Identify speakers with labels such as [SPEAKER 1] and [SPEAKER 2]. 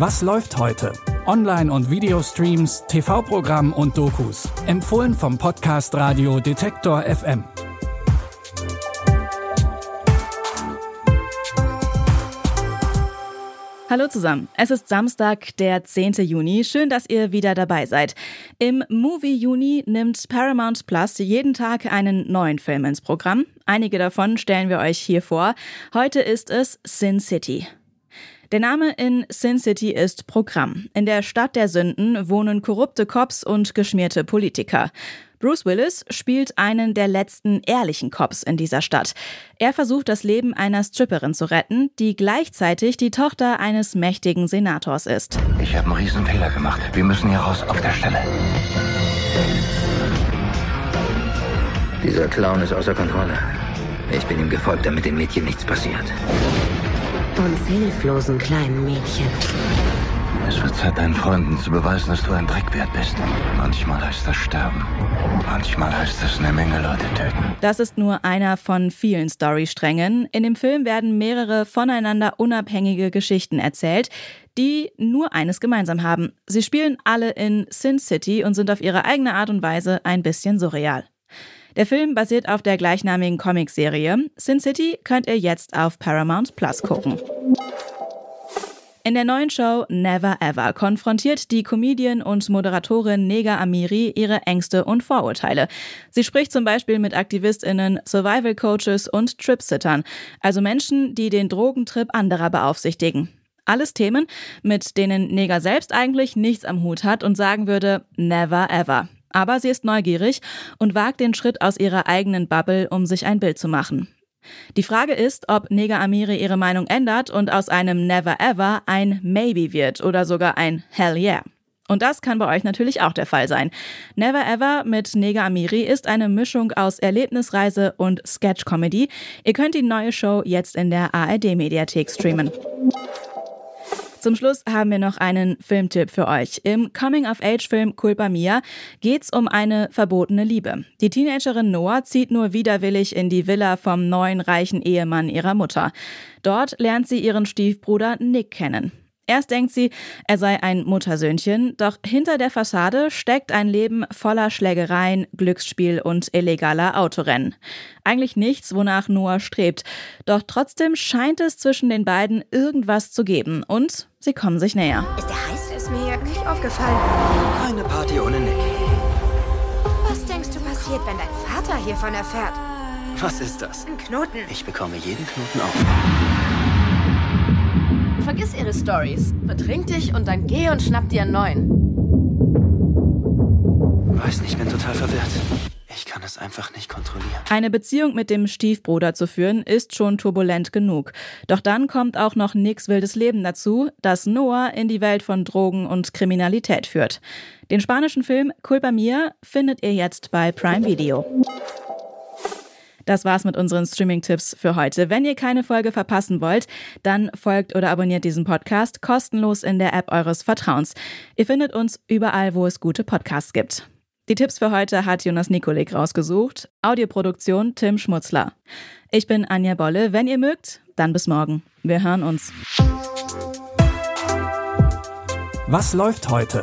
[SPEAKER 1] Was läuft heute? Online- und Videostreams, TV-Programm und Dokus. Empfohlen vom Podcast Radio Detektor FM.
[SPEAKER 2] Hallo zusammen. Es ist Samstag, der 10. Juni. Schön, dass ihr wieder dabei seid. Im Movie Juni nimmt Paramount Plus jeden Tag einen neuen Film ins Programm. Einige davon stellen wir euch hier vor. Heute ist es Sin City. Der Name in Sin City ist Programm. In der Stadt der Sünden wohnen korrupte Cops und geschmierte Politiker. Bruce Willis spielt einen der letzten ehrlichen Cops in dieser Stadt. Er versucht das Leben einer Stripperin zu retten, die gleichzeitig die Tochter eines mächtigen Senators ist.
[SPEAKER 3] Ich habe einen riesen Fehler gemacht. Wir müssen hier raus auf der Stelle.
[SPEAKER 4] Dieser Clown ist außer Kontrolle. Ich bin ihm gefolgt, damit dem Mädchen nichts passiert.
[SPEAKER 5] Uns hilflosen kleinen Mädchen.
[SPEAKER 3] Es wird Zeit, deinen Freunden zu beweisen, dass du ein Dreckwert bist. Manchmal heißt das sterben. Manchmal heißt es eine Menge Leute töten.
[SPEAKER 2] Das ist nur einer von vielen Storysträngen. In dem Film werden mehrere voneinander unabhängige Geschichten erzählt, die nur eines gemeinsam haben. Sie spielen alle in Sin City und sind auf ihre eigene Art und Weise ein bisschen surreal. Der Film basiert auf der gleichnamigen Comicserie. Sin City könnt ihr jetzt auf Paramount Plus gucken. In der neuen Show Never Ever konfrontiert die Comedian und Moderatorin Nega Amiri ihre Ängste und Vorurteile. Sie spricht zum Beispiel mit AktivistInnen, Survival Coaches und Tripsittern, also Menschen, die den Drogentrip anderer beaufsichtigen. Alles Themen, mit denen Nega selbst eigentlich nichts am Hut hat und sagen würde, never ever. Aber sie ist neugierig und wagt den Schritt aus ihrer eigenen Bubble, um sich ein Bild zu machen. Die Frage ist, ob Nega Amiri ihre Meinung ändert und aus einem Never Ever ein Maybe wird oder sogar ein Hell Yeah. Und das kann bei euch natürlich auch der Fall sein. Never Ever mit Nega Amiri ist eine Mischung aus Erlebnisreise und Sketch-Comedy. Ihr könnt die neue Show jetzt in der ARD-Mediathek streamen. Zum Schluss haben wir noch einen Filmtipp für euch. Im Coming-of-Age-Film Culpa Mia geht's um eine verbotene Liebe. Die Teenagerin Noah zieht nur widerwillig in die Villa vom neuen reichen Ehemann ihrer Mutter. Dort lernt sie ihren Stiefbruder Nick kennen. Erst denkt sie, er sei ein Muttersöhnchen, doch hinter der Fassade steckt ein Leben voller Schlägereien, Glücksspiel und illegaler Autorennen. Eigentlich nichts, wonach Noah strebt, doch trotzdem scheint es zwischen den beiden irgendwas zu geben und sie kommen sich näher.
[SPEAKER 5] Ist der heiß? Ist mir nicht aufgefallen.
[SPEAKER 4] Keine Party ohne Nick.
[SPEAKER 5] Was denkst du passiert, wenn dein Vater hiervon erfährt?
[SPEAKER 4] Was ist das?
[SPEAKER 5] Ein Knoten.
[SPEAKER 4] Ich bekomme jeden Knoten auf.
[SPEAKER 6] Vergiss ihre Stories. Betrink dich und dann geh und schnapp dir einen neuen.
[SPEAKER 4] Weiß nicht, bin total verwirrt. Ich kann es einfach nicht kontrollieren.
[SPEAKER 2] Eine Beziehung mit dem Stiefbruder zu führen, ist schon turbulent genug. Doch dann kommt auch noch Nicks wildes Leben dazu, das Noah in die Welt von Drogen und Kriminalität führt. Den spanischen Film Culpa Mia findet ihr jetzt bei Prime Video. Das war's mit unseren Streaming-Tipps für heute. Wenn ihr keine Folge verpassen wollt, dann folgt oder abonniert diesen Podcast kostenlos in der App eures Vertrauens. Ihr findet uns überall, wo es gute Podcasts gibt. Die Tipps für heute hat Jonas Nikolik rausgesucht. Audioproduktion Tim Schmutzler. Ich bin Anja Bolle. Wenn ihr mögt, dann bis morgen. Wir hören uns.
[SPEAKER 1] Was läuft heute?